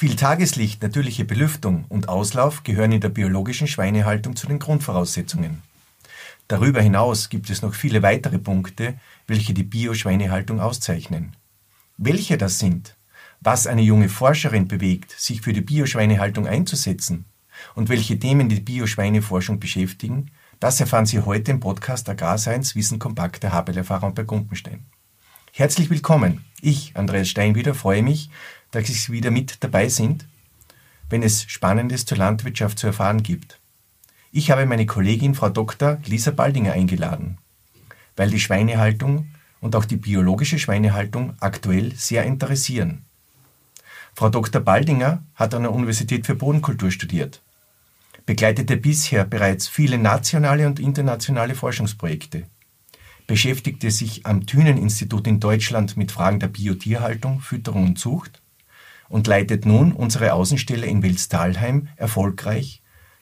Viel Tageslicht, natürliche Belüftung und Auslauf gehören in der biologischen Schweinehaltung zu den Grundvoraussetzungen. Darüber hinaus gibt es noch viele weitere Punkte, welche die Bio-Schweinehaltung auszeichnen. Welche das sind, was eine junge Forscherin bewegt, sich für die Bio-Schweinehaltung einzusetzen und welche Themen die Bio-Schweineforschung beschäftigen, das erfahren Sie heute im Podcast Agrarseins Wissen kompakt der Habelerfahrung bei Gumpenstein. Herzlich willkommen. Ich, Andreas Steinwieder, freue mich, dass Sie wieder mit dabei sind, wenn es Spannendes zur Landwirtschaft zu erfahren gibt. Ich habe meine Kollegin Frau Dr. Lisa Baldinger eingeladen, weil die Schweinehaltung und auch die biologische Schweinehaltung aktuell sehr interessieren. Frau Dr. Baldinger hat an der Universität für Bodenkultur studiert, begleitete bisher bereits viele nationale und internationale Forschungsprojekte, beschäftigte sich am Thünen-Institut in Deutschland mit Fragen der Biotierhaltung, Fütterung und Zucht und leitet nun unsere Außenstelle in Welstalheim erfolgreich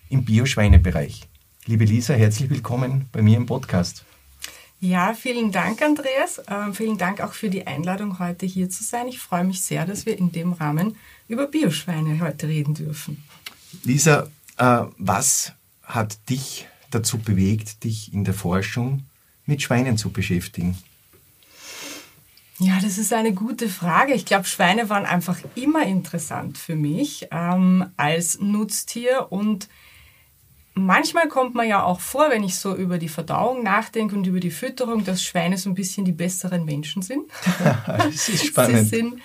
im Bio-Schweinebereich. Liebe Lisa, herzlich willkommen bei mir im Podcast. Ja, vielen Dank, Andreas. Ähm, vielen Dank auch für die Einladung, heute hier zu sein. Ich freue mich sehr, dass wir in dem Rahmen über Bioschweine heute reden dürfen. Lisa, äh, was hat dich dazu bewegt, dich in der Forschung mit Schweinen zu beschäftigen? Ja, das ist eine gute Frage. Ich glaube, Schweine waren einfach immer interessant für mich ähm, als Nutztier und manchmal kommt man ja auch vor, wenn ich so über die Verdauung nachdenke und über die Fütterung, dass Schweine so ein bisschen die besseren Menschen sind. das ist spannend. Sind,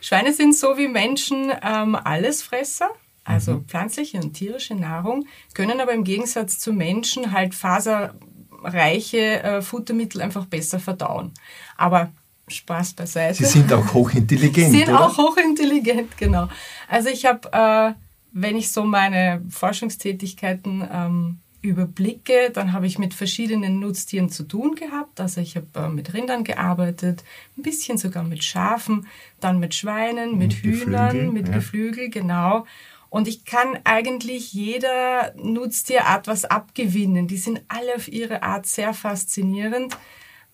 Schweine sind so wie Menschen ähm, Allesfresser, also mhm. pflanzliche und tierische Nahrung, können aber im Gegensatz zu Menschen halt faserreiche äh, Futtermittel einfach besser verdauen. Aber Spaß beiseite. Sie sind auch hochintelligent. Sie sind oder? auch hochintelligent, genau. Also ich habe, äh, wenn ich so meine Forschungstätigkeiten ähm, überblicke, dann habe ich mit verschiedenen Nutztieren zu tun gehabt. Also ich habe äh, mit Rindern gearbeitet, ein bisschen sogar mit Schafen, dann mit Schweinen, mit, mit Hühnern, Geflügel, mit ja. Geflügel, genau. Und ich kann eigentlich jeder Nutztierart was abgewinnen. Die sind alle auf ihre Art sehr faszinierend.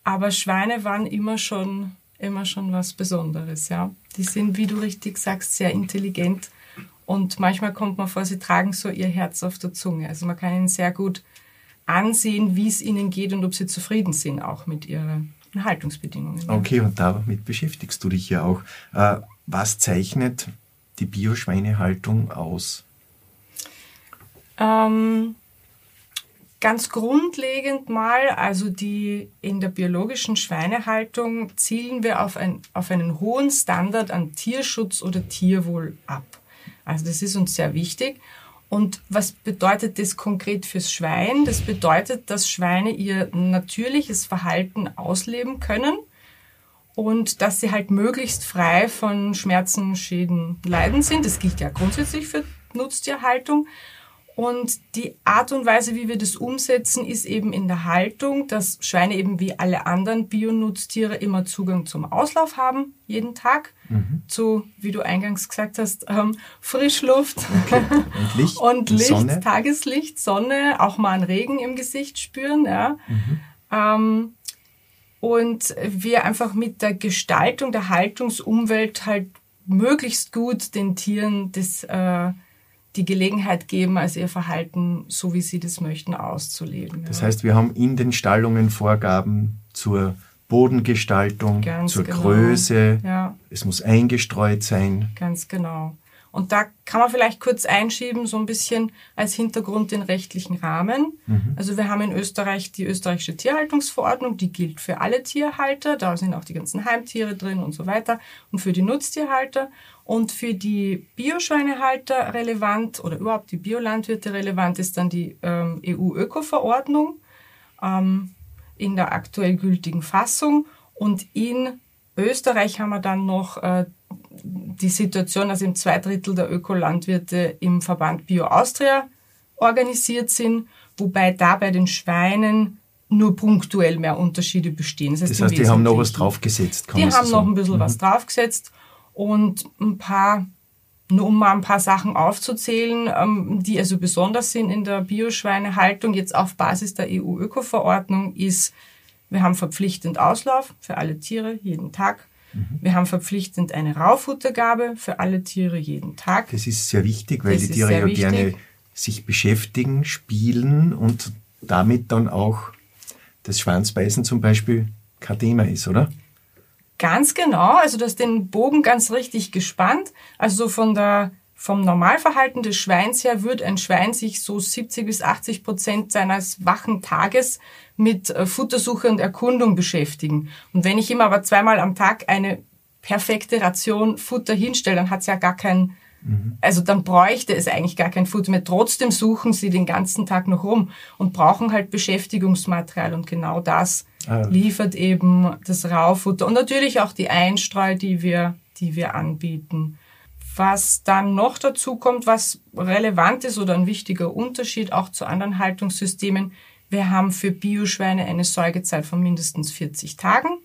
Aber Schweine waren immer schon, immer schon was Besonderes, ja. Die sind, wie du richtig sagst, sehr intelligent und manchmal kommt man vor, sie tragen so ihr Herz auf der Zunge. Also man kann ihnen sehr gut ansehen, wie es ihnen geht und ob sie zufrieden sind auch mit ihren Haltungsbedingungen. Okay, und damit beschäftigst du dich ja auch. Äh, was zeichnet die Bioschweinehaltung aus? Ähm, Ganz grundlegend mal, also die in der biologischen Schweinehaltung zielen wir auf, ein, auf einen hohen Standard an Tierschutz oder Tierwohl ab. Also das ist uns sehr wichtig. Und was bedeutet das konkret fürs Schwein? Das bedeutet, dass Schweine ihr natürliches Verhalten ausleben können und dass sie halt möglichst frei von Schmerzen, Schäden, Leiden sind. Das gilt ja grundsätzlich für Nutztierhaltung. Und die Art und Weise, wie wir das umsetzen, ist eben in der Haltung, dass Schweine eben wie alle anderen Bionutztiere immer Zugang zum Auslauf haben, jeden Tag, mhm. zu, wie du eingangs gesagt hast, ähm, Frischluft okay. und Licht, und Licht Sonne. Tageslicht, Sonne, auch mal einen Regen im Gesicht spüren. Ja. Mhm. Ähm, und wir einfach mit der Gestaltung der Haltungsumwelt halt möglichst gut den Tieren das äh, die Gelegenheit geben, also ihr Verhalten, so wie sie das möchten, auszuleben. Das heißt, wir haben in den Stallungen Vorgaben zur Bodengestaltung, Ganz zur genau. Größe. Ja. Es muss eingestreut sein. Ganz genau. Und da kann man vielleicht kurz einschieben, so ein bisschen als Hintergrund den rechtlichen Rahmen. Mhm. Also wir haben in Österreich die österreichische Tierhaltungsverordnung, die gilt für alle Tierhalter. Da sind auch die ganzen Heimtiere drin und so weiter. Und für die Nutztierhalter. Und für die Bioschweinehalter relevant oder überhaupt die Biolandwirte relevant ist dann die ähm, EU-Öko-Verordnung ähm, in der aktuell gültigen Fassung. Und in Österreich haben wir dann noch äh, die Situation, dass eben zwei Drittel der Ökolandwirte im Verband Bio Austria organisiert sind, wobei da bei den Schweinen nur punktuell mehr Unterschiede bestehen. Das heißt, das heißt die haben noch was draufgesetzt. die haben noch ein bisschen mhm. was draufgesetzt und ein paar, nur um mal ein paar Sachen aufzuzählen, ähm, die also besonders sind in der Bioschweinehaltung, jetzt auf Basis der EU-Öko-Verordnung, ist, wir haben verpflichtend Auslauf für alle Tiere jeden Tag. Mhm. Wir haben verpflichtend eine Raufuttergabe für alle Tiere jeden Tag. Das ist sehr wichtig, weil das die Tiere ja wichtig. gerne sich beschäftigen, spielen und damit dann auch das Schwanzbeißen zum Beispiel kein Thema ist, oder? Ganz genau, also du hast den Bogen ganz richtig gespannt. Also von der, vom Normalverhalten des Schweins her wird ein Schwein sich so 70 bis 80 Prozent seines wachen Tages mit äh, Futtersuche und Erkundung beschäftigen. Und wenn ich ihm aber zweimal am Tag eine perfekte Ration Futter hinstelle, dann hat es ja gar keinen also dann bräuchte es eigentlich gar kein Futter mehr. Trotzdem suchen sie den ganzen Tag noch rum und brauchen halt Beschäftigungsmaterial und genau das ah. liefert eben das Raufutter und natürlich auch die Einstreu, die wir, die wir anbieten. Was dann noch dazu kommt, was relevant ist oder ein wichtiger Unterschied auch zu anderen Haltungssystemen, wir haben für Bioschweine eine Säugezeit von mindestens 40 Tagen.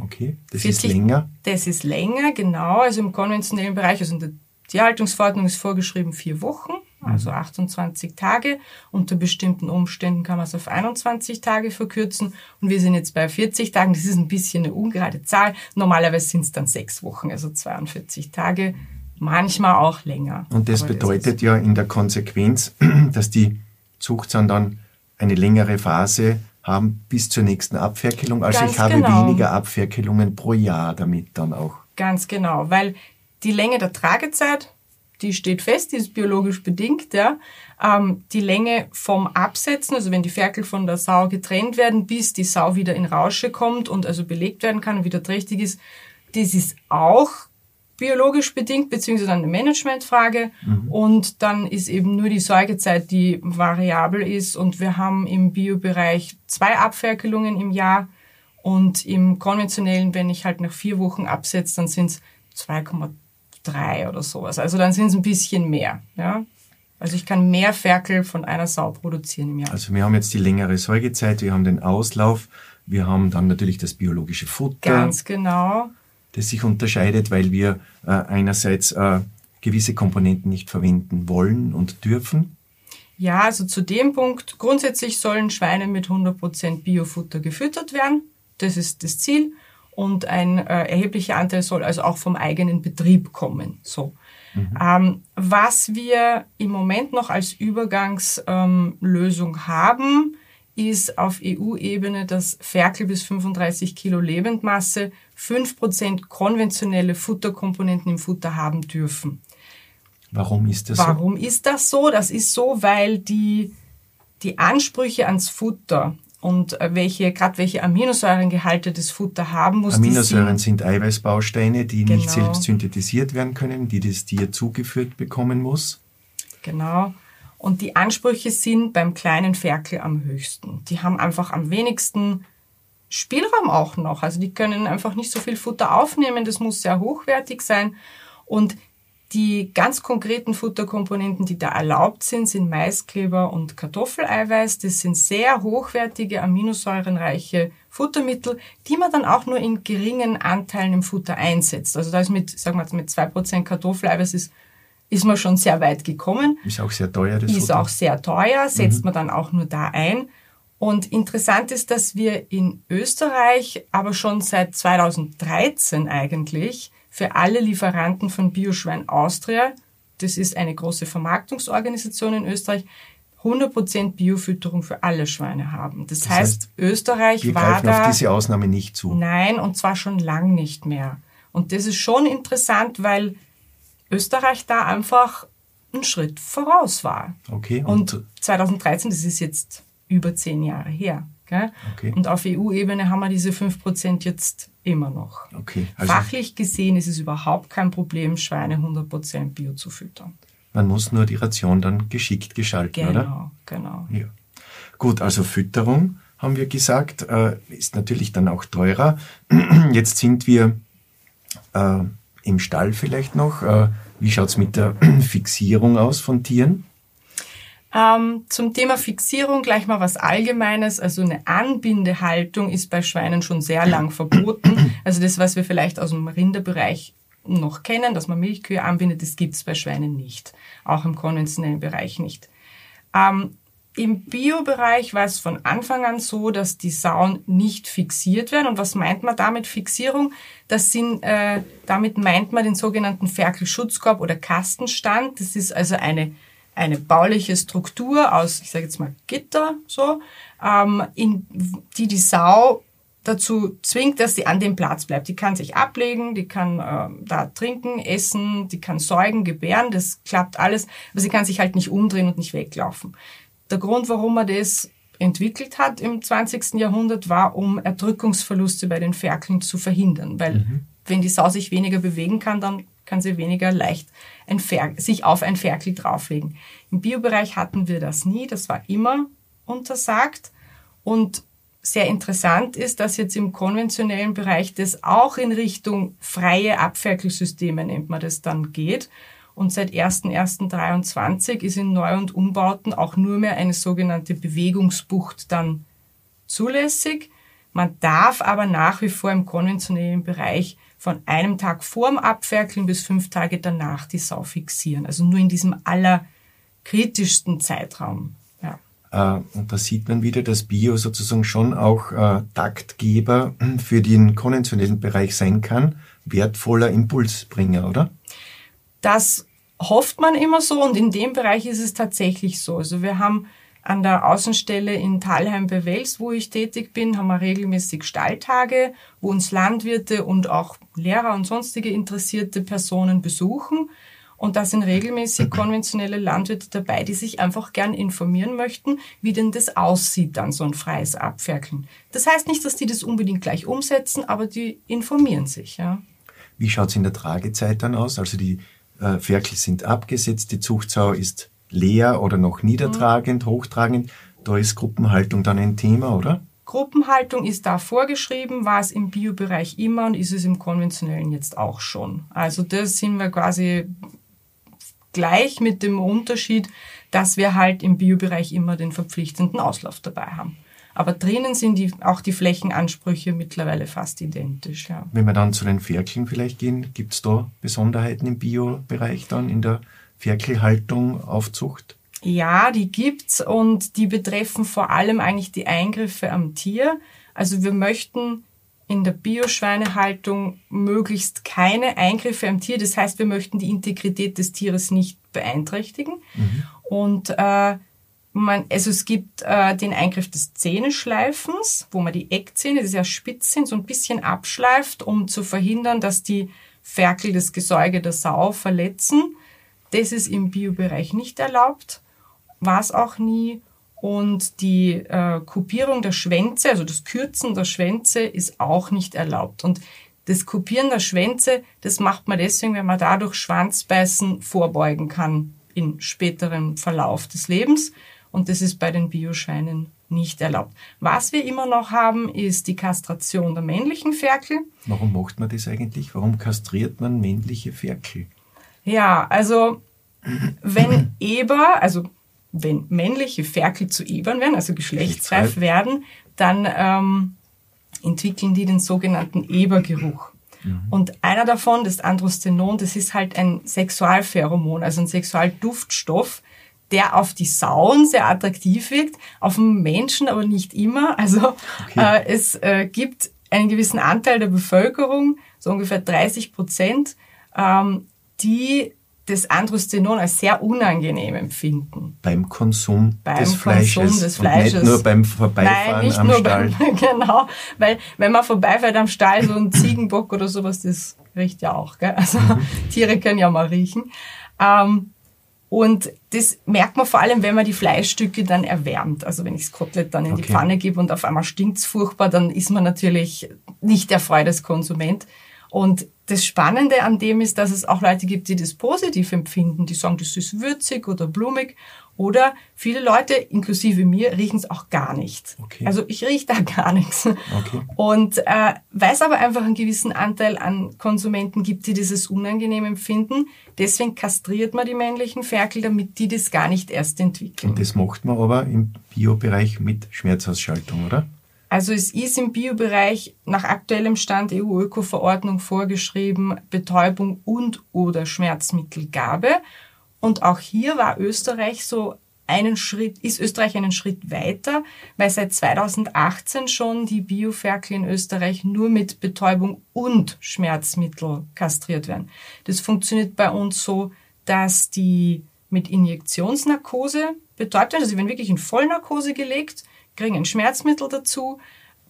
Okay, das 40, ist länger. Das ist länger, genau. Also im konventionellen Bereich, also in der die Haltungsverordnung ist vorgeschrieben vier Wochen, also 28 mhm. Tage. Unter bestimmten Umständen kann man es auf 21 Tage verkürzen. Und wir sind jetzt bei 40 Tagen. Das ist ein bisschen eine ungerade Zahl. Normalerweise sind es dann sechs Wochen, also 42 Tage. Manchmal auch länger. Und das Aber bedeutet das ja in der Konsequenz, dass die Zuchtsauen dann eine längere Phase haben bis zur nächsten Abferkelung. Also Ganz ich habe genau. weniger Abferkelungen pro Jahr damit dann auch. Ganz genau, weil die Länge der Tragezeit, die steht fest, die ist biologisch bedingt. Ja. Ähm, die Länge vom Absetzen, also wenn die Ferkel von der Sau getrennt werden, bis die Sau wieder in Rausche kommt und also belegt werden kann und wieder trächtig ist, das ist auch biologisch bedingt, beziehungsweise eine Managementfrage. Mhm. Und dann ist eben nur die Säugezeit, die variabel ist. Und wir haben im Biobereich zwei Abferkelungen im Jahr. Und im konventionellen, wenn ich halt nach vier Wochen absetze, dann sind es 2,3 drei oder sowas. Also dann sind es ein bisschen mehr. Ja? Also ich kann mehr Ferkel von einer Sau produzieren im Jahr. Also wir haben jetzt die längere Säugezeit, wir haben den Auslauf, wir haben dann natürlich das biologische Futter. Ganz genau. Das sich unterscheidet, weil wir äh, einerseits äh, gewisse Komponenten nicht verwenden wollen und dürfen. Ja, also zu dem Punkt, grundsätzlich sollen Schweine mit 100% Biofutter gefüttert werden. Das ist das Ziel und ein äh, erheblicher Anteil soll also auch vom eigenen Betrieb kommen. So. Mhm. Ähm, was wir im Moment noch als Übergangslösung ähm, haben, ist auf EU-Ebene, dass Ferkel bis 35 Kilo Lebendmasse 5% konventionelle Futterkomponenten im Futter haben dürfen. Warum ist das Warum so? Warum ist das so? Das ist so, weil die, die Ansprüche ans Futter und äh, welche, gerade welche Aminosäurengehalte das Futter haben muss. Aminosäuren sind Eiweißbausteine, die genau. nicht selbst synthetisiert werden können, die das Tier zugeführt bekommen muss. Genau. Und die Ansprüche sind beim kleinen Ferkel am höchsten. Die haben einfach am wenigsten Spielraum auch noch. Also die können einfach nicht so viel Futter aufnehmen. Das muss sehr hochwertig sein. Und die ganz konkreten Futterkomponenten, die da erlaubt sind, sind Maiskleber und Kartoffeleiweiß. Das sind sehr hochwertige, aminosäurenreiche Futtermittel, die man dann auch nur in geringen Anteilen im Futter einsetzt. Also da ist mit, sagen wir jetzt mit zwei Prozent Kartoffeleiweiß ist, ist man schon sehr weit gekommen. Ist auch sehr teuer, das Ist Futter. auch sehr teuer, setzt mhm. man dann auch nur da ein. Und interessant ist, dass wir in Österreich aber schon seit 2013 eigentlich für alle Lieferanten von Bioschwein Austria, das ist eine große Vermarktungsorganisation in Österreich, 100% Biofütterung für alle Schweine haben. Das, das heißt, heißt, Österreich wir war da auf diese Ausnahme nicht zu. Nein, und zwar schon lang nicht mehr. Und das ist schon interessant, weil Österreich da einfach einen Schritt voraus war. Okay. Und, und 2013, das ist jetzt über zehn Jahre her. Okay. Und auf EU-Ebene haben wir diese 5% jetzt immer noch. Okay. Also Fachlich gesehen ist es überhaupt kein Problem, Schweine 100% Bio zu füttern. Man muss nur die Ration dann geschickt gestalten, genau, oder? Genau, genau. Ja. Gut, also Fütterung haben wir gesagt, äh, ist natürlich dann auch teurer. Jetzt sind wir äh, im Stall vielleicht noch. Äh, wie schaut es mit der Fixierung aus von Tieren? Ähm, zum Thema Fixierung gleich mal was Allgemeines. Also eine Anbindehaltung ist bei Schweinen schon sehr lang verboten. Also das, was wir vielleicht aus dem Rinderbereich noch kennen, dass man Milchkühe anbindet, das gibt's bei Schweinen nicht. Auch im konventionellen Bereich nicht. Ähm, Im Biobereich war es von Anfang an so, dass die Sauen nicht fixiert werden. Und was meint man damit Fixierung? Das sind, äh, damit meint man den sogenannten Ferkelschutzkorb oder Kastenstand. Das ist also eine, eine bauliche Struktur aus, ich sage jetzt mal Gitter, so, ähm, in die die Sau dazu zwingt, dass sie an dem Platz bleibt. Die kann sich ablegen, die kann äh, da trinken, essen, die kann säugen, gebären, das klappt alles, aber sie kann sich halt nicht umdrehen und nicht weglaufen. Der Grund, warum man das entwickelt hat im 20. Jahrhundert, war, um Erdrückungsverluste bei den Ferkeln zu verhindern. Weil mhm. wenn die Sau sich weniger bewegen kann, dann kann sie weniger leicht ein sich auf ein Ferkel drauflegen. Im Biobereich hatten wir das nie, das war immer untersagt. Und sehr interessant ist, dass jetzt im konventionellen Bereich das auch in Richtung freie Abferkelsysteme, nennt man das dann, geht. Und seit 1.1.23 ist in Neu- und Umbauten auch nur mehr eine sogenannte Bewegungsbucht dann zulässig. Man darf aber nach wie vor im konventionellen Bereich von einem Tag vorm Abferkeln bis fünf Tage danach die Sau fixieren. Also nur in diesem allerkritischsten Zeitraum. Äh, und da sieht man wieder, dass Bio sozusagen schon auch äh, Taktgeber für den konventionellen Bereich sein kann, wertvoller Impulsbringer, oder? Das hofft man immer so und in dem Bereich ist es tatsächlich so. Also wir haben an der Außenstelle in Talheim bei Wels, wo ich tätig bin, haben wir regelmäßig Stalltage, wo uns Landwirte und auch Lehrer und sonstige interessierte Personen besuchen. Und da sind regelmäßig konventionelle Landwirte dabei, die sich einfach gern informieren möchten, wie denn das aussieht, dann so ein freies Abferkeln. Das heißt nicht, dass die das unbedingt gleich umsetzen, aber die informieren sich, ja. Wie schaut's in der Tragezeit dann aus? Also die äh, Ferkel sind abgesetzt, die Zuchtsau ist leer oder noch niedertragend, mhm. hochtragend. Da ist Gruppenhaltung dann ein Thema, oder? Gruppenhaltung ist da vorgeschrieben, war es im Biobereich immer und ist es im konventionellen jetzt auch schon. Also das sind wir quasi gleich mit dem Unterschied, dass wir halt im Biobereich immer den verpflichtenden Auslauf dabei haben. Aber drinnen sind die, auch die Flächenansprüche mittlerweile fast identisch. Ja. Wenn wir dann zu den Ferkeln vielleicht gehen, gibt es da Besonderheiten im Biobereich dann in der Ferkelhaltung, Aufzucht? Ja, die gibt's und die betreffen vor allem eigentlich die Eingriffe am Tier. Also wir möchten in der Bioschweinehaltung möglichst keine Eingriffe am Tier. Das heißt, wir möchten die Integrität des Tieres nicht beeinträchtigen. Mhm. Und äh, man, also es gibt äh, den Eingriff des Zähneschleifens, wo man die Eckzähne, die sehr spitz sind, so ein bisschen abschleift, um zu verhindern, dass die Ferkel das Gesäuge der Sau verletzen. Das ist im Biobereich nicht erlaubt, war es auch nie. Und die äh, Kopierung der Schwänze, also das Kürzen der Schwänze, ist auch nicht erlaubt. Und das Kopieren der Schwänze, das macht man deswegen, wenn man dadurch Schwanzbeißen vorbeugen kann in späterem Verlauf des Lebens. Und das ist bei den Bioschweinen nicht erlaubt. Was wir immer noch haben, ist die Kastration der männlichen Ferkel. Warum macht man das eigentlich? Warum kastriert man männliche Ferkel? Ja, also wenn Eber, also wenn männliche Ferkel zu Ebern werden, also geschlechtsreif werden, dann ähm, entwickeln die den sogenannten Ebergeruch. Mhm. Und einer davon, das Androstenon, das ist halt ein Sexualpheromon, also ein Sexualduftstoff, der auf die Sauen sehr attraktiv wirkt, auf den Menschen aber nicht immer. Also okay. äh, es äh, gibt einen gewissen Anteil der Bevölkerung, so ungefähr 30 Prozent, ähm, die das Androstenon als sehr unangenehm empfinden. Beim Konsum beim des Fleisches. Konsum des Fleisches. nicht nur beim Vorbeifahren Nein, nicht am nur Stall. Beim, genau, weil wenn man vorbeifährt am Stall, so ein Ziegenbock oder sowas, das riecht ja auch. Gell? Also mhm. Tiere können ja mal riechen. Ähm, und das merkt man vor allem, wenn man die Fleischstücke dann erwärmt. Also wenn ich das Kotelett dann in okay. die Pfanne gebe und auf einmal stinkt's furchtbar, dann ist man natürlich nicht der Freude des Konsument. Und das Spannende an dem ist, dass es auch Leute gibt, die das positiv empfinden. Die sagen, das ist würzig oder blumig. Oder viele Leute, inklusive mir, riechen es auch gar nicht. Okay. Also ich rieche da gar nichts. Okay. Und äh, weil es aber einfach einen gewissen Anteil an Konsumenten gibt, die dieses unangenehm empfinden, deswegen kastriert man die männlichen Ferkel, damit die das gar nicht erst entwickeln. Und das macht man aber im Biobereich mit Schmerzausschaltung, oder? Also es ist im Biobereich nach aktuellem Stand EU-Öko-Verordnung vorgeschrieben Betäubung und oder Schmerzmittelgabe. Und auch hier war Österreich so einen Schritt, ist Österreich einen Schritt weiter, weil seit 2018 schon die Bioferkel in Österreich nur mit Betäubung und Schmerzmittel kastriert werden. Das funktioniert bei uns so, dass die mit Injektionsnarkose betäubt werden. Also sie werden wirklich in Vollnarkose gelegt, kriegen ein Schmerzmittel dazu.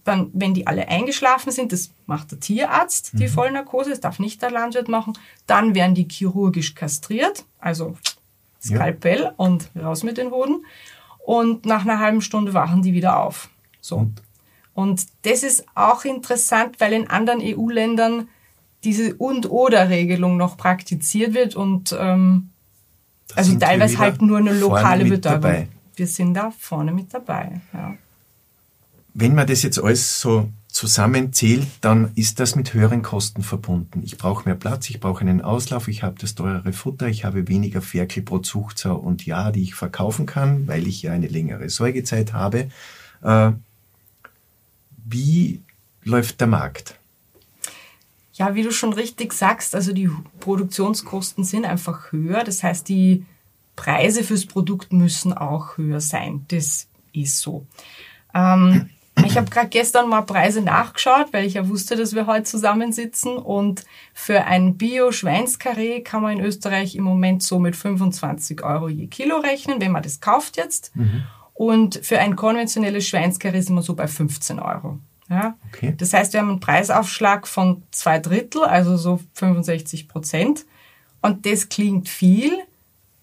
Dann, wenn die alle eingeschlafen sind, das macht der Tierarzt, die mhm. Vollnarkose, das darf nicht der Landwirt machen. Dann werden die chirurgisch kastriert, also Skalpell ja. und raus mit den Hoden. Und nach einer halben Stunde wachen die wieder auf. So. Und, und das ist auch interessant, weil in anderen EU-Ländern diese Und-Oder-Regelung noch praktiziert wird und ähm, also teilweise halt nur eine lokale Betäubung. Dabei. Wir sind da vorne mit dabei. Ja. Wenn man das jetzt alles so zusammenzählt, dann ist das mit höheren Kosten verbunden. Ich brauche mehr Platz, ich brauche einen Auslauf, ich habe das teurere Futter, ich habe weniger Ferkel pro Zuchtsau und Jahr, die ich verkaufen kann, weil ich ja eine längere Säugezeit habe. Äh, wie läuft der Markt? Ja, wie du schon richtig sagst, also die Produktionskosten sind einfach höher. Das heißt, die Preise fürs Produkt müssen auch höher sein. Das ist so. Ähm, ich habe gerade gestern mal Preise nachgeschaut, weil ich ja wusste, dass wir heute zusammensitzen. Und für ein Bio-Schweinskarree kann man in Österreich im Moment so mit 25 Euro je Kilo rechnen, wenn man das kauft jetzt. Mhm. Und für ein konventionelles Schweinskarree sind wir so bei 15 Euro. Ja? Okay. Das heißt, wir haben einen Preisaufschlag von zwei Drittel, also so 65 Prozent. Und das klingt viel,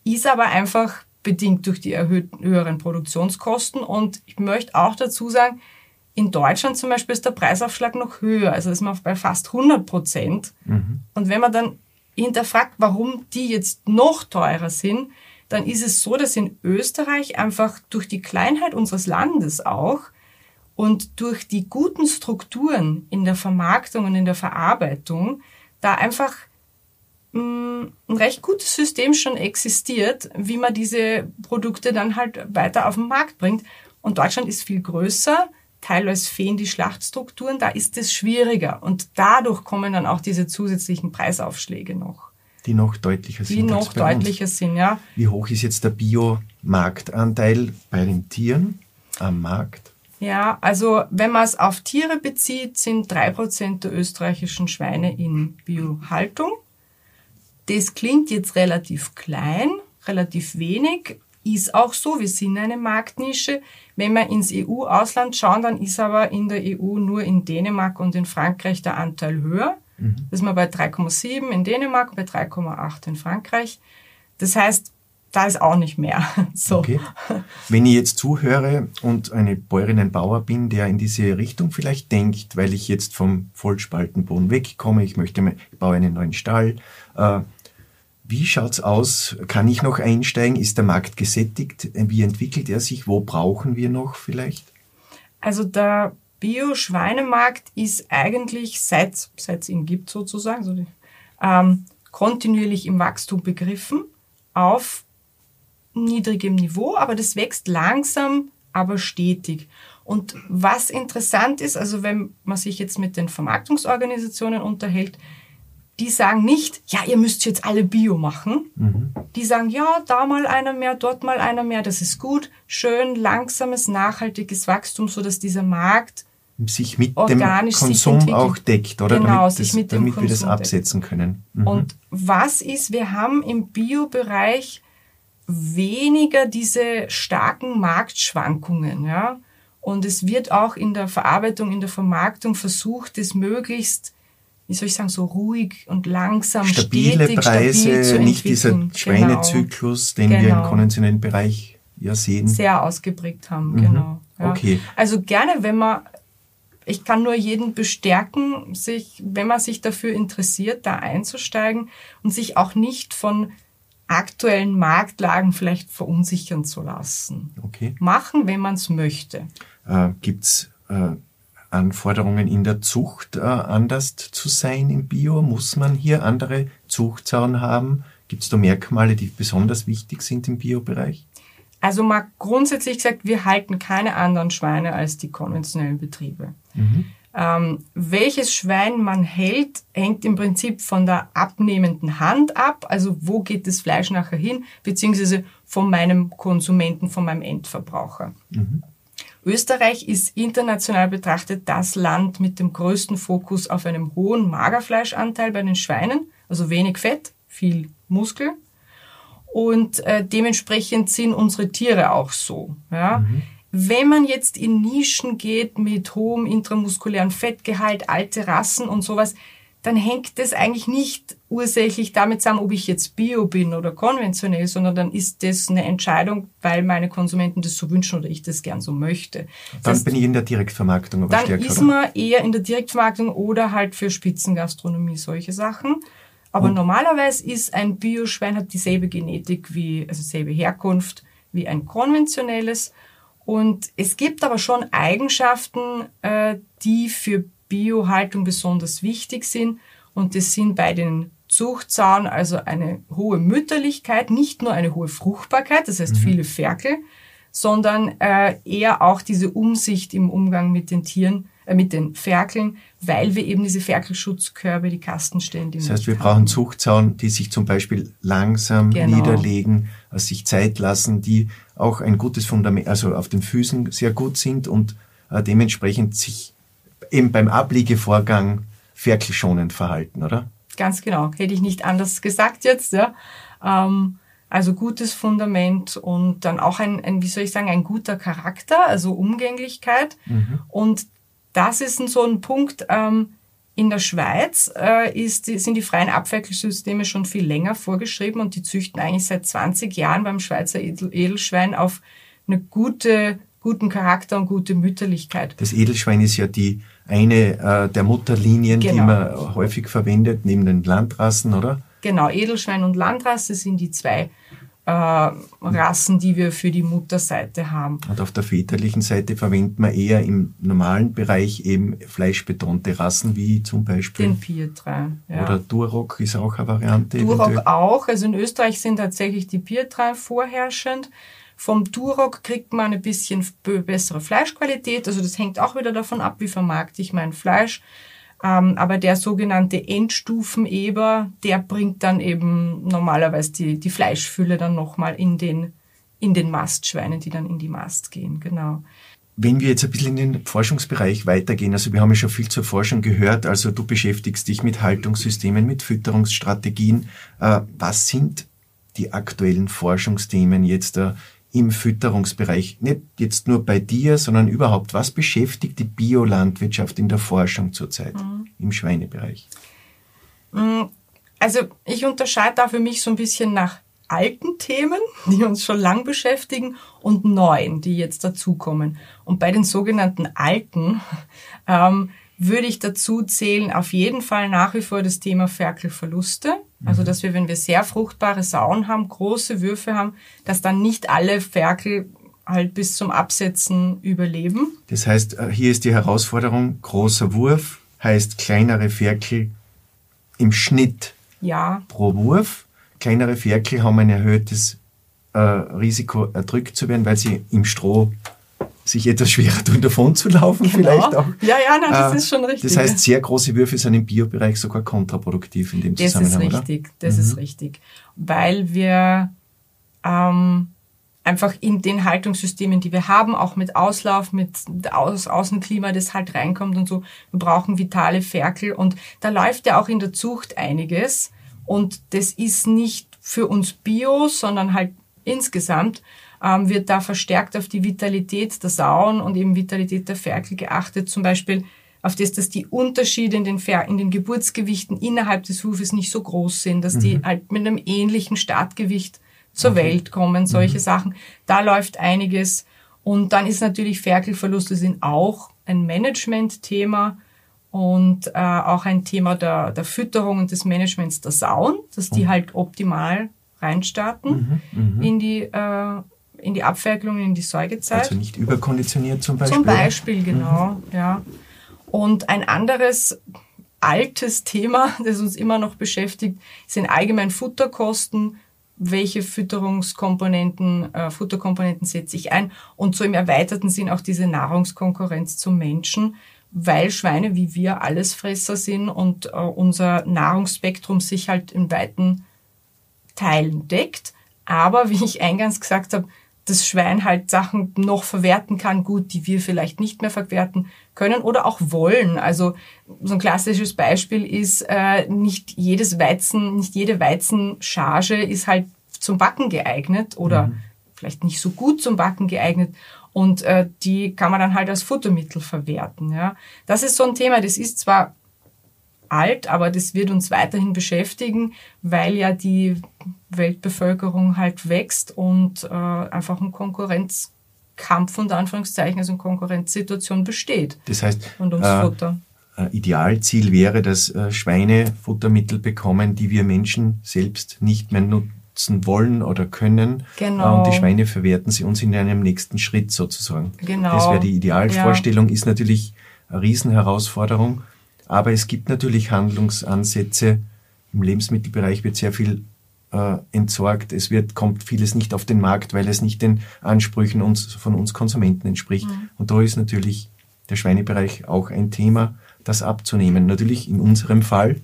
ist aber einfach bedingt durch die erhöhten, höheren Produktionskosten. Und ich möchte auch dazu sagen, in Deutschland zum Beispiel ist der Preisaufschlag noch höher, also ist man bei fast 100 Prozent. Mhm. Und wenn man dann hinterfragt, warum die jetzt noch teurer sind, dann ist es so, dass in Österreich einfach durch die Kleinheit unseres Landes auch und durch die guten Strukturen in der Vermarktung und in der Verarbeitung da einfach ein recht gutes System schon existiert, wie man diese Produkte dann halt weiter auf den Markt bringt. Und Deutschland ist viel größer teilweise fehlen die Schlachtstrukturen, da ist es schwieriger. Und dadurch kommen dann auch diese zusätzlichen Preisaufschläge noch. Die noch deutlicher sind. Die noch deutlicher sind, ja. Wie hoch ist jetzt der Biomarktanteil bei den Tieren am Markt? Ja, also wenn man es auf Tiere bezieht, sind drei Prozent der österreichischen Schweine in Biohaltung. Das klingt jetzt relativ klein, relativ wenig, ist auch so. Wir sind eine Marktnische. Wenn wir ins EU-Ausland schauen, dann ist aber in der EU nur in Dänemark und in Frankreich der Anteil höher. Mhm. Da ist man bei 3,7 in Dänemark, bei 3,8 in Frankreich. Das heißt, da ist auch nicht mehr. So. Okay. Wenn ich jetzt zuhöre und eine Bäuerin, ein Bauer bin, der in diese Richtung vielleicht denkt, weil ich jetzt vom Vollspaltenboden wegkomme, ich möchte, ich baue einen neuen Stall, äh, wie schaut's aus? Kann ich noch einsteigen? Ist der Markt gesättigt? Wie entwickelt er sich? Wo brauchen wir noch vielleicht? Also der Bio-Schweinemarkt ist eigentlich seit es ihn gibt sozusagen so die, ähm, kontinuierlich im Wachstum begriffen auf niedrigem Niveau, aber das wächst langsam, aber stetig. Und was interessant ist, also wenn man sich jetzt mit den Vermarktungsorganisationen unterhält, die sagen nicht, ja, ihr müsst jetzt alle Bio machen. Mhm. Die sagen, ja, da mal einer mehr, dort mal einer mehr, das ist gut, schön, langsames, nachhaltiges Wachstum, so dass dieser Markt sich mit dem Konsum auch deckt, oder? Genau, damit, sich das, damit Konsum wir das absetzen deckt. können. Mhm. Und was ist, wir haben im Bio-Bereich weniger diese starken Marktschwankungen, ja. Und es wird auch in der Verarbeitung, in der Vermarktung versucht, es möglichst wie soll ich sagen, so ruhig und langsam, Stabile stetig, Preise, stabil zu nicht dieser genau. Schweinezyklus, den genau. wir im genau. konventionellen Bereich ja sehen. Sehr ausgeprägt haben, mhm. genau. Ja. Okay. Also gerne, wenn man, ich kann nur jeden bestärken, sich, wenn man sich dafür interessiert, da einzusteigen und sich auch nicht von aktuellen Marktlagen vielleicht verunsichern zu lassen. Okay. Machen, wenn man es möchte. Äh, gibt's äh, Anforderungen in der Zucht äh, anders zu sein im Bio? Muss man hier andere Zuchtzaun haben? Gibt es da Merkmale, die besonders wichtig sind im Biobereich? Also mal grundsätzlich gesagt, wir halten keine anderen Schweine als die konventionellen Betriebe. Mhm. Ähm, welches Schwein man hält, hängt im Prinzip von der abnehmenden Hand ab. Also wo geht das Fleisch nachher hin, beziehungsweise von meinem Konsumenten, von meinem Endverbraucher. Mhm. Österreich ist international betrachtet das Land mit dem größten Fokus auf einem hohen Magerfleischanteil bei den Schweinen, also wenig Fett, viel Muskel. Und äh, dementsprechend sind unsere Tiere auch so. Ja? Mhm. Wenn man jetzt in Nischen geht mit hohem intramuskulären Fettgehalt, alte Rassen und sowas, dann hängt das eigentlich nicht ursächlich damit zusammen, ob ich jetzt Bio bin oder konventionell, sondern dann ist das eine Entscheidung, weil meine Konsumenten das so wünschen oder ich das gern so möchte. Das dann heißt, bin ich in der Direktvermarktung aber Dann stärker, ist man eher in der Direktvermarktung oder halt für Spitzengastronomie solche Sachen. Aber Und? normalerweise ist ein Bioschwein hat dieselbe Genetik wie, also dieselbe Herkunft wie ein konventionelles. Und es gibt aber schon Eigenschaften, äh, die für Biohaltung besonders wichtig sind. Und das sind bei den Zuchtsauen also eine hohe Mütterlichkeit, nicht nur eine hohe Fruchtbarkeit, das heißt mhm. viele Ferkel, sondern äh, eher auch diese Umsicht im Umgang mit den Tieren, äh, mit den Ferkeln, weil wir eben diese Ferkelschutzkörbe, die Kasten stellen. Die das heißt, wir haben. brauchen Zuchtzaun, die sich zum Beispiel langsam genau. niederlegen, also sich Zeit lassen, die auch ein gutes Fundament, also auf den Füßen sehr gut sind und äh, dementsprechend sich eben beim Abliegevorgang ferkelschonend verhalten, oder? Ganz genau. Hätte ich nicht anders gesagt jetzt, ja. Ähm, also gutes Fundament und dann auch ein, ein, wie soll ich sagen, ein guter Charakter, also Umgänglichkeit. Mhm. Und das ist so ein Punkt, ähm, in der Schweiz äh, ist, sind die freien Abferkelsysteme schon viel länger vorgeschrieben und die züchten eigentlich seit 20 Jahren beim Schweizer Edel Edelschwein auf eine gute, guten Charakter und gute Mütterlichkeit. Das Edelschwein ist ja die eine äh, der Mutterlinien, genau. die man häufig verwendet, neben den Landrassen, oder? Genau, Edelschwein und Landrasse sind die zwei äh, Rassen, die wir für die Mutterseite haben. Und auf der väterlichen Seite verwendet man eher im normalen Bereich eben fleischbetonte Rassen, wie zum Beispiel den Pietre. Ja. Oder Duroc ist auch eine Variante. Duroc eventuell. auch. Also in Österreich sind tatsächlich die Pietre vorherrschend. Vom Duroc kriegt man ein bisschen bessere Fleischqualität. Also das hängt auch wieder davon ab, wie vermarkte ich mein Fleisch. Ähm, aber der sogenannte Endstufeneber, der bringt dann eben normalerweise die, die Fleischfülle dann nochmal in den, in den Mastschweinen, die dann in die Mast gehen. Genau. Wenn wir jetzt ein bisschen in den Forschungsbereich weitergehen, also wir haben ja schon viel zur Forschung gehört, also du beschäftigst dich mit Haltungssystemen, mit Fütterungsstrategien. Äh, was sind die aktuellen Forschungsthemen jetzt da im Fütterungsbereich, nicht jetzt nur bei dir, sondern überhaupt, was beschäftigt die Biolandwirtschaft in der Forschung zurzeit mhm. im Schweinebereich? Mm, also ich unterscheide da für mich so ein bisschen nach alten Themen, die uns schon lang beschäftigen, und neuen, die jetzt dazukommen. Und bei den sogenannten alten ähm, würde ich dazu zählen, auf jeden Fall nach wie vor das Thema Ferkelverluste. Also, mhm. dass wir, wenn wir sehr fruchtbare Sauen haben, große Würfe haben, dass dann nicht alle Ferkel halt bis zum Absetzen überleben. Das heißt, äh, hier ist die Herausforderung, großer Wurf heißt kleinere Ferkel im Schnitt ja. pro Wurf. Kleinere Ferkel haben ein erhöhtes äh, Risiko, erdrückt zu werden, weil sie im Stroh sich etwas schwerer tun, davon zu laufen, genau. vielleicht auch. Ja, ja, nein, das äh, ist schon richtig. Das heißt, sehr große Würfe sind im Biobereich sogar kontraproduktiv in dem das Zusammenhang. Das ist richtig, oder? das mhm. ist richtig. Weil wir ähm, einfach in den Haltungssystemen, die wir haben, auch mit Auslauf, mit Aus Außenklima, das halt reinkommt und so, wir brauchen vitale Ferkel und da läuft ja auch in der Zucht einiges und das ist nicht für uns Bio, sondern halt insgesamt ähm, wird da verstärkt auf die Vitalität der Sauen und eben Vitalität der Ferkel geachtet. Zum Beispiel auf das, dass die Unterschiede in den, Fer in den Geburtsgewichten innerhalb des Hufes nicht so groß sind, dass mhm. die halt mit einem ähnlichen Startgewicht zur okay. Welt kommen, solche mhm. Sachen. Da läuft einiges. Und dann ist natürlich Ferkelverluste sind auch ein Management-Thema und äh, auch ein Thema der, der Fütterung und des Managements der Sauen, dass die oh. halt optimal reinstarten mhm, mhm. in die äh, in die Abferkelung, in die Säugezeit. Also nicht überkonditioniert zum Beispiel? Zum Beispiel, genau, mhm. ja. Und ein anderes altes Thema, das uns immer noch beschäftigt, sind allgemein Futterkosten. Welche Fütterungskomponenten, äh, Futterkomponenten setze ich ein? Und so im erweiterten Sinn auch diese Nahrungskonkurrenz zum Menschen, weil Schweine wie wir Allesfresser sind und äh, unser Nahrungsspektrum sich halt in weiten Teilen deckt. Aber wie ich eingangs gesagt habe, das Schwein halt Sachen noch verwerten kann, gut, die wir vielleicht nicht mehr verwerten können oder auch wollen. Also so ein klassisches Beispiel ist, äh, nicht jedes Weizen, nicht jede Weizencharge ist halt zum Backen geeignet oder mhm. vielleicht nicht so gut zum Backen geeignet. Und äh, die kann man dann halt als Futtermittel verwerten. Ja. Das ist so ein Thema, das ist zwar alt, aber das wird uns weiterhin beschäftigen, weil ja die Weltbevölkerung halt wächst und äh, einfach ein Konkurrenzkampf unter Anführungszeichen, also eine Konkurrenzsituation besteht. Das heißt, und ums äh, Futter. Idealziel wäre, dass äh, Schweine Futtermittel bekommen, die wir Menschen selbst nicht mehr nutzen wollen oder können. Genau. Und die Schweine verwerten sie uns in einem nächsten Schritt sozusagen. Genau. Das wäre die Idealvorstellung, ja. ist natürlich eine Riesenherausforderung. Aber es gibt natürlich Handlungsansätze. Im Lebensmittelbereich wird sehr viel äh, entsorgt. Es wird, kommt vieles nicht auf den Markt, weil es nicht den Ansprüchen uns, von uns Konsumenten entspricht. Mhm. Und da ist natürlich der Schweinebereich auch ein Thema, das abzunehmen. Natürlich in unserem Fall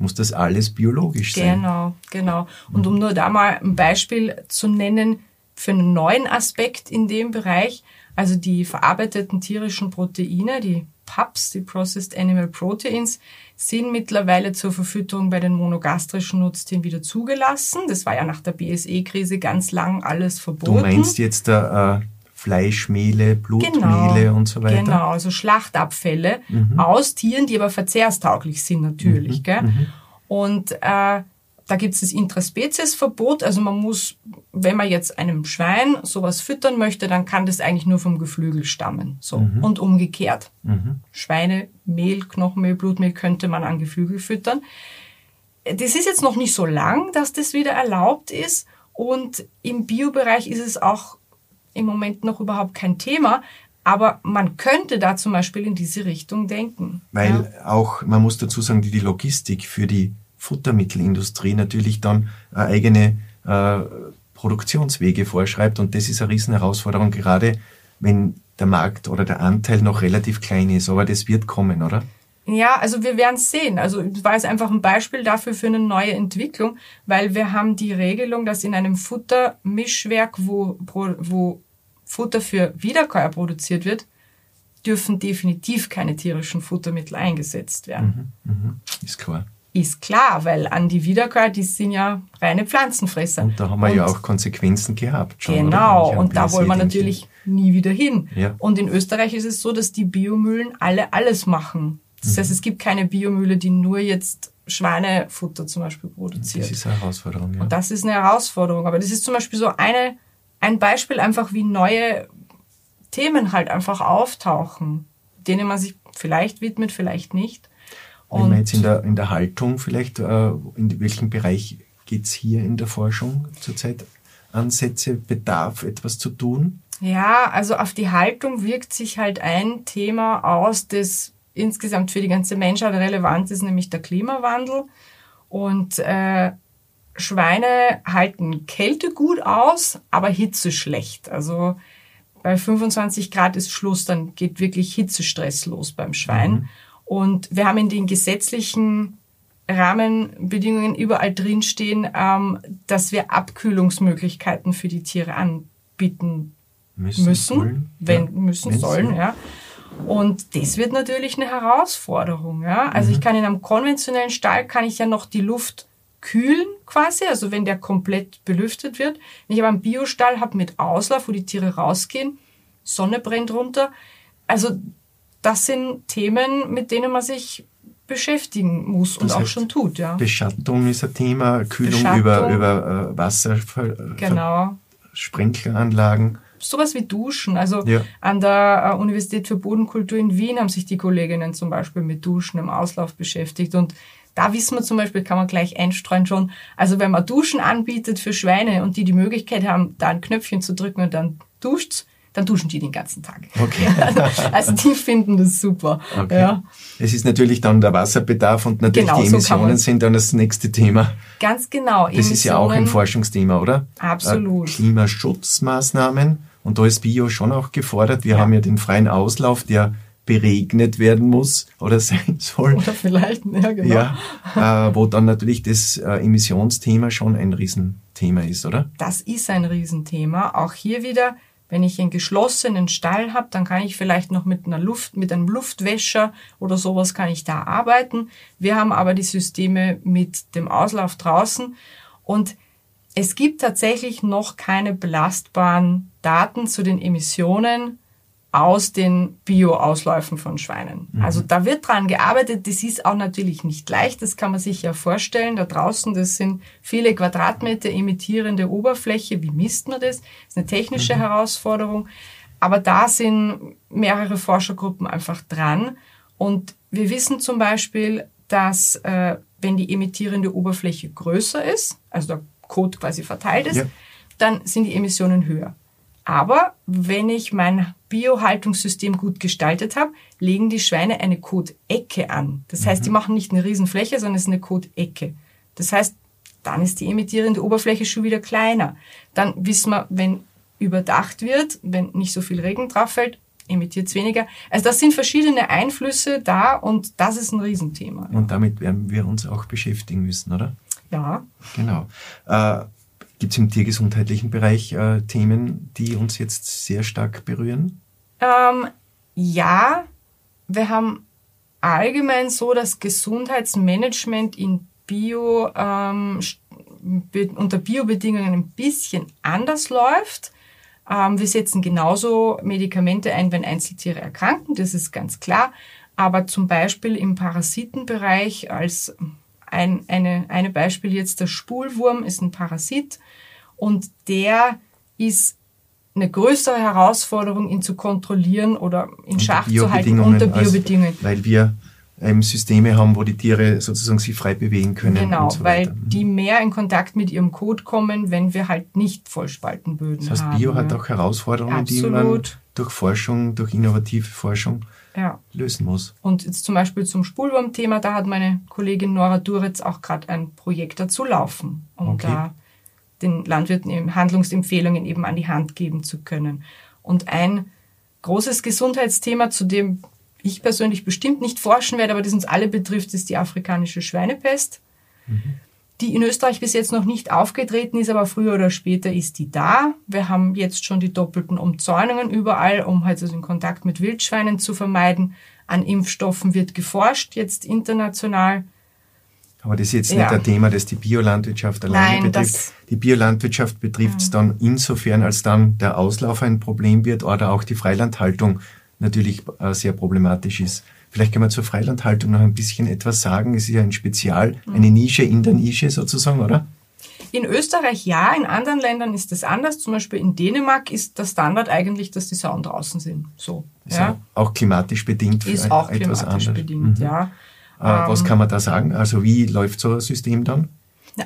muss das alles biologisch sein. Genau, genau. Und um nur da mal ein Beispiel zu nennen für einen neuen Aspekt in dem Bereich, also die verarbeiteten tierischen Proteine, die PAPs, die Processed Animal Proteins, sind mittlerweile zur Verfütterung bei den monogastrischen Nutztieren wieder zugelassen. Das war ja nach der BSE-Krise ganz lang alles verboten. Du meinst jetzt äh, Fleischmehle, Blutmehle genau, und so weiter? Genau, also Schlachtabfälle mhm. aus Tieren, die aber verzehrstauglich sind natürlich. Mhm? Mhm. Und äh, da gibt es das Intraspeziesverbot. Also man muss, wenn man jetzt einem Schwein sowas füttern möchte, dann kann das eigentlich nur vom Geflügel stammen. So. Mhm. Und umgekehrt. Mhm. Schweine, Mehl, Knochenmehl, Blutmehl könnte man an Geflügel füttern. Das ist jetzt noch nicht so lang, dass das wieder erlaubt ist. Und im Biobereich ist es auch im Moment noch überhaupt kein Thema. Aber man könnte da zum Beispiel in diese Richtung denken. Weil ja. auch, man muss dazu sagen, die Logistik für die Futtermittelindustrie natürlich dann eigene äh, Produktionswege vorschreibt. Und das ist eine Riesenherausforderung, gerade wenn der Markt oder der Anteil noch relativ klein ist. Aber das wird kommen, oder? Ja, also wir werden es sehen. Also das war jetzt einfach ein Beispiel dafür für eine neue Entwicklung, weil wir haben die Regelung, dass in einem Futtermischwerk, wo, wo Futter für Wiederkäuer produziert wird, dürfen definitiv keine tierischen Futtermittel eingesetzt werden. Mhm, mh, ist klar. Ist klar, weil an die Wiederkäuer, die sind ja reine Pflanzenfresser. Und da haben wir und ja auch Konsequenzen gehabt. Schon, genau, und da wollen wir natürlich nie wieder hin. Ja. Und in Österreich ist es so, dass die Biomühlen alle alles machen. Das mhm. heißt, es gibt keine Biomühle, die nur jetzt Schweinefutter zum Beispiel produziert. Das ist eine Herausforderung, ja. Und das ist eine Herausforderung. Aber das ist zum Beispiel so eine, ein Beispiel einfach, wie neue Themen halt einfach auftauchen, denen man sich vielleicht widmet, vielleicht nicht. Wenn und man jetzt in der, in der Haltung vielleicht, äh, in welchem Bereich geht es hier in der Forschung zurzeit? Ansätze, Bedarf, etwas zu tun? Ja, also auf die Haltung wirkt sich halt ein Thema aus, das insgesamt für die ganze Menschheit relevant ist, nämlich der Klimawandel. Und äh, Schweine halten Kälte gut aus, aber Hitze schlecht. Also bei 25 Grad ist Schluss, dann geht wirklich Hitzestress los beim Schwein. Mhm. Und wir haben in den gesetzlichen Rahmenbedingungen überall drinstehen, ähm, dass wir Abkühlungsmöglichkeiten für die Tiere anbieten müssen, müssen wenn ja. müssen müssen. sollen, ja. Und das wird natürlich eine Herausforderung, ja. Also mhm. ich kann in einem konventionellen Stall kann ich ja noch die Luft kühlen quasi, also wenn der komplett belüftet wird. Wenn ich aber einen Biostall habe mit Auslauf, wo die Tiere rausgehen, Sonne brennt runter. Also das sind Themen, mit denen man sich beschäftigen muss und das auch schon tut. Ja. Beschattung ist ein Thema, Kühlung über, über äh, Wasser, genau. Sprinkleranlagen. Sowas wie Duschen. Also ja. an der äh, Universität für Bodenkultur in Wien haben sich die Kolleginnen zum Beispiel mit Duschen im Auslauf beschäftigt. Und da wissen wir zum Beispiel, kann man gleich einstreuen schon, also wenn man Duschen anbietet für Schweine und die die Möglichkeit haben, da ein Knöpfchen zu drücken und dann duscht dann duschen die den ganzen Tag. Okay. also die finden das super. Okay. Ja. Es ist natürlich dann der Wasserbedarf und natürlich genau, die Emissionen so sind dann das nächste Thema. Ganz genau. Das Emissionen, ist ja auch ein Forschungsthema, oder? Absolut. Äh, Klimaschutzmaßnahmen und da ist Bio schon auch gefordert. Wir ja. haben ja den freien Auslauf, der beregnet werden muss oder sein soll. Oder vielleicht, ja genau. Ja, äh, wo dann natürlich das äh, Emissionsthema schon ein Riesenthema ist, oder? Das ist ein Riesenthema. Auch hier wieder, wenn ich einen geschlossenen Stall habe, dann kann ich vielleicht noch mit einer Luft, mit einem Luftwäscher oder sowas kann ich da arbeiten. Wir haben aber die Systeme mit dem Auslauf draußen und es gibt tatsächlich noch keine belastbaren Daten zu den Emissionen aus den Bio-Ausläufen von Schweinen. Mhm. Also da wird dran gearbeitet. Das ist auch natürlich nicht leicht. Das kann man sich ja vorstellen. Da draußen, das sind viele Quadratmeter emittierende Oberfläche. Wie misst man das? Das ist eine technische mhm. Herausforderung. Aber da sind mehrere Forschergruppen einfach dran. Und wir wissen zum Beispiel, dass äh, wenn die emittierende Oberfläche größer ist, also der Code quasi verteilt ist, ja. dann sind die Emissionen höher. Aber wenn ich mein Biohaltungssystem gut gestaltet habe, legen die Schweine eine Kotecke an. Das heißt, die mhm. machen nicht eine Riesenfläche, sondern es ist eine Kotecke. Das heißt, dann ist die emittierende Oberfläche schon wieder kleiner. Dann wissen wir, wenn überdacht wird, wenn nicht so viel Regen drauf fällt, emittiert es weniger. Also das sind verschiedene Einflüsse da und das ist ein Riesenthema. Und damit werden wir uns auch beschäftigen müssen, oder? Ja. Genau. Äh, Gibt es im tiergesundheitlichen Bereich äh, Themen, die uns jetzt sehr stark berühren? Ähm, ja, wir haben allgemein so das Gesundheitsmanagement in Bio ähm, unter Biobedingungen ein bisschen anders läuft. Ähm, wir setzen genauso Medikamente ein, wenn Einzeltiere erkranken, das ist ganz klar. Aber zum Beispiel im Parasitenbereich als ein eine, eine Beispiel jetzt, der Spulwurm ist ein Parasit und der ist eine größere Herausforderung, ihn zu kontrollieren oder in Schach zu halten unter Biobedingungen. weil wir ähm, Systeme haben, wo die Tiere sozusagen sich frei bewegen können. Genau, so weil mhm. die mehr in Kontakt mit ihrem Code kommen, wenn wir halt nicht Vollspaltenböden haben. Das heißt, Bio hat auch Herausforderungen, Absolut. die man durch Forschung, durch innovative Forschung ja. lösen muss. Und jetzt zum Beispiel zum Spulwurm-Thema, da hat meine Kollegin Nora Duritz auch gerade ein Projekt dazu laufen, um okay. da den Landwirten eben Handlungsempfehlungen eben an die Hand geben zu können. Und ein großes Gesundheitsthema, zu dem ich persönlich bestimmt nicht forschen werde, aber das uns alle betrifft, ist die afrikanische Schweinepest. Mhm die in Österreich bis jetzt noch nicht aufgetreten ist, aber früher oder später ist die da. Wir haben jetzt schon die doppelten Umzäunungen überall, um halt also den Kontakt mit Wildschweinen zu vermeiden. An Impfstoffen wird geforscht, jetzt international. Aber das ist jetzt ja. nicht ein Thema, das die Biolandwirtschaft alleine Nein, betrifft. Die Biolandwirtschaft betrifft es dann insofern, als dann der Auslauf ein Problem wird oder auch die Freilandhaltung natürlich äh, sehr problematisch ist. Vielleicht kann man zur Freilandhaltung noch ein bisschen etwas sagen. Es ist ja ein Spezial, eine Nische in der Nische sozusagen, oder? In Österreich ja, in anderen Ländern ist das anders. Zum Beispiel in Dänemark ist der Standard eigentlich, dass die Sauen draußen sind. So, ist ja. auch klimatisch bedingt. Ist auch etwas klimatisch anders. bedingt, mhm. ja. Äh, was ähm, kann man da sagen? Also wie läuft so ein System dann?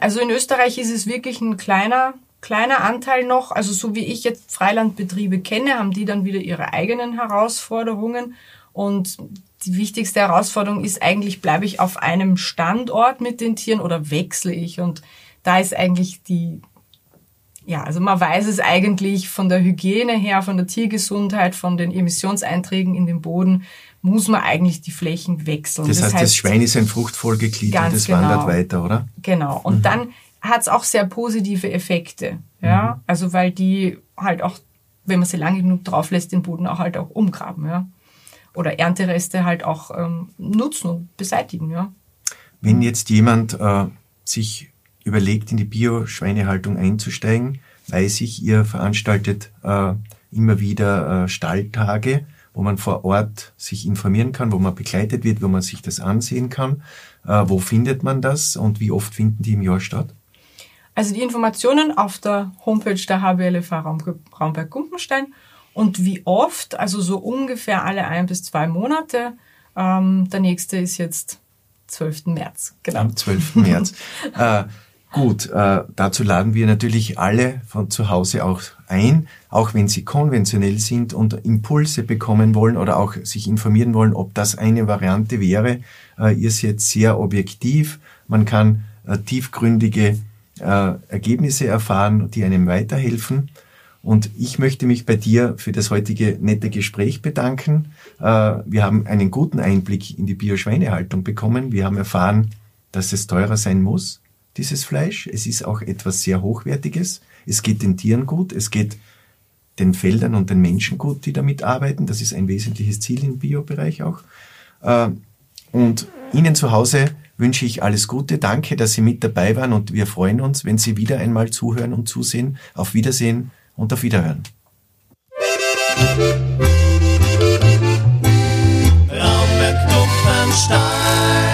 Also in Österreich ist es wirklich ein kleiner, kleiner Anteil noch. Also so wie ich jetzt Freilandbetriebe kenne, haben die dann wieder ihre eigenen Herausforderungen. Und die wichtigste Herausforderung ist eigentlich, bleibe ich auf einem Standort mit den Tieren oder wechsle ich? Und da ist eigentlich die, ja, also man weiß es eigentlich von der Hygiene her, von der Tiergesundheit, von den Emissionseinträgen in den Boden, muss man eigentlich die Flächen wechseln. Das, das heißt, das Schwein ist ein Fruchtfolgeglied und das genau, wandert weiter, oder? Genau. Und mhm. dann hat es auch sehr positive Effekte. Ja, mhm. also weil die halt auch, wenn man sie lange genug drauf lässt, den Boden auch halt auch umgraben. Ja oder Erntereste halt auch ähm, nutzen und beseitigen. Ja. Wenn jetzt jemand äh, sich überlegt, in die Bio-Schweinehaltung einzusteigen, weiß ich, ihr veranstaltet äh, immer wieder äh, Stalltage, wo man vor Ort sich informieren kann, wo man begleitet wird, wo man sich das ansehen kann. Äh, wo findet man das und wie oft finden die im Jahr statt? Also die Informationen auf der Homepage der HBLFA Raumberg-Gumpenstein und wie oft, also so ungefähr alle ein bis zwei Monate. Ähm, der nächste ist jetzt 12. März. Genau. Am 12. März. äh, gut, äh, dazu laden wir natürlich alle von zu Hause auch ein, auch wenn sie konventionell sind und Impulse bekommen wollen oder auch sich informieren wollen, ob das eine Variante wäre. Äh, ihr seid sehr objektiv. Man kann äh, tiefgründige äh, Ergebnisse erfahren, die einem weiterhelfen. Und ich möchte mich bei dir für das heutige nette Gespräch bedanken. Äh, wir haben einen guten Einblick in die Bio-Schweinehaltung bekommen. Wir haben erfahren, dass es teurer sein muss, dieses Fleisch. Es ist auch etwas sehr Hochwertiges. Es geht den Tieren gut. Es geht den Feldern und den Menschen gut, die damit arbeiten. Das ist ein wesentliches Ziel im Bio-Bereich auch. Äh, und Ihnen zu Hause wünsche ich alles Gute. Danke, dass Sie mit dabei waren und wir freuen uns, wenn Sie wieder einmal zuhören und zusehen. Auf Wiedersehen und auf Wiederhören. Raumberg Kupfenstein